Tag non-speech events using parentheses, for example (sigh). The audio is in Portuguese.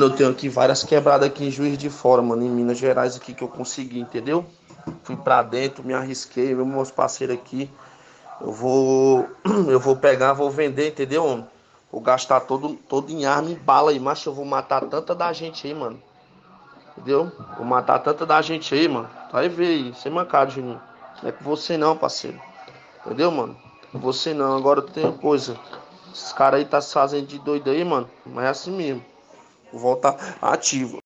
Eu tenho aqui várias quebradas aqui em Juiz de Fora, mano, em Minas Gerais aqui que eu consegui, entendeu? Fui pra dentro, me arrisquei, meus parceiros aqui. Eu vou. (clears throat) Eu vou pegar, vou vender, entendeu, mano? Vou gastar todo, todo em arma e bala aí, macho. Eu vou matar tanta da gente aí, mano. Entendeu? Vou matar tanta da gente aí, mano. Aí, vê aí, sem mancada, Juninho. Não é com você não, parceiro. Entendeu, mano? Você não. Agora tem coisa. Esses caras aí tá se fazendo de doido aí, mano. Mas é assim mesmo. Voltar ativo.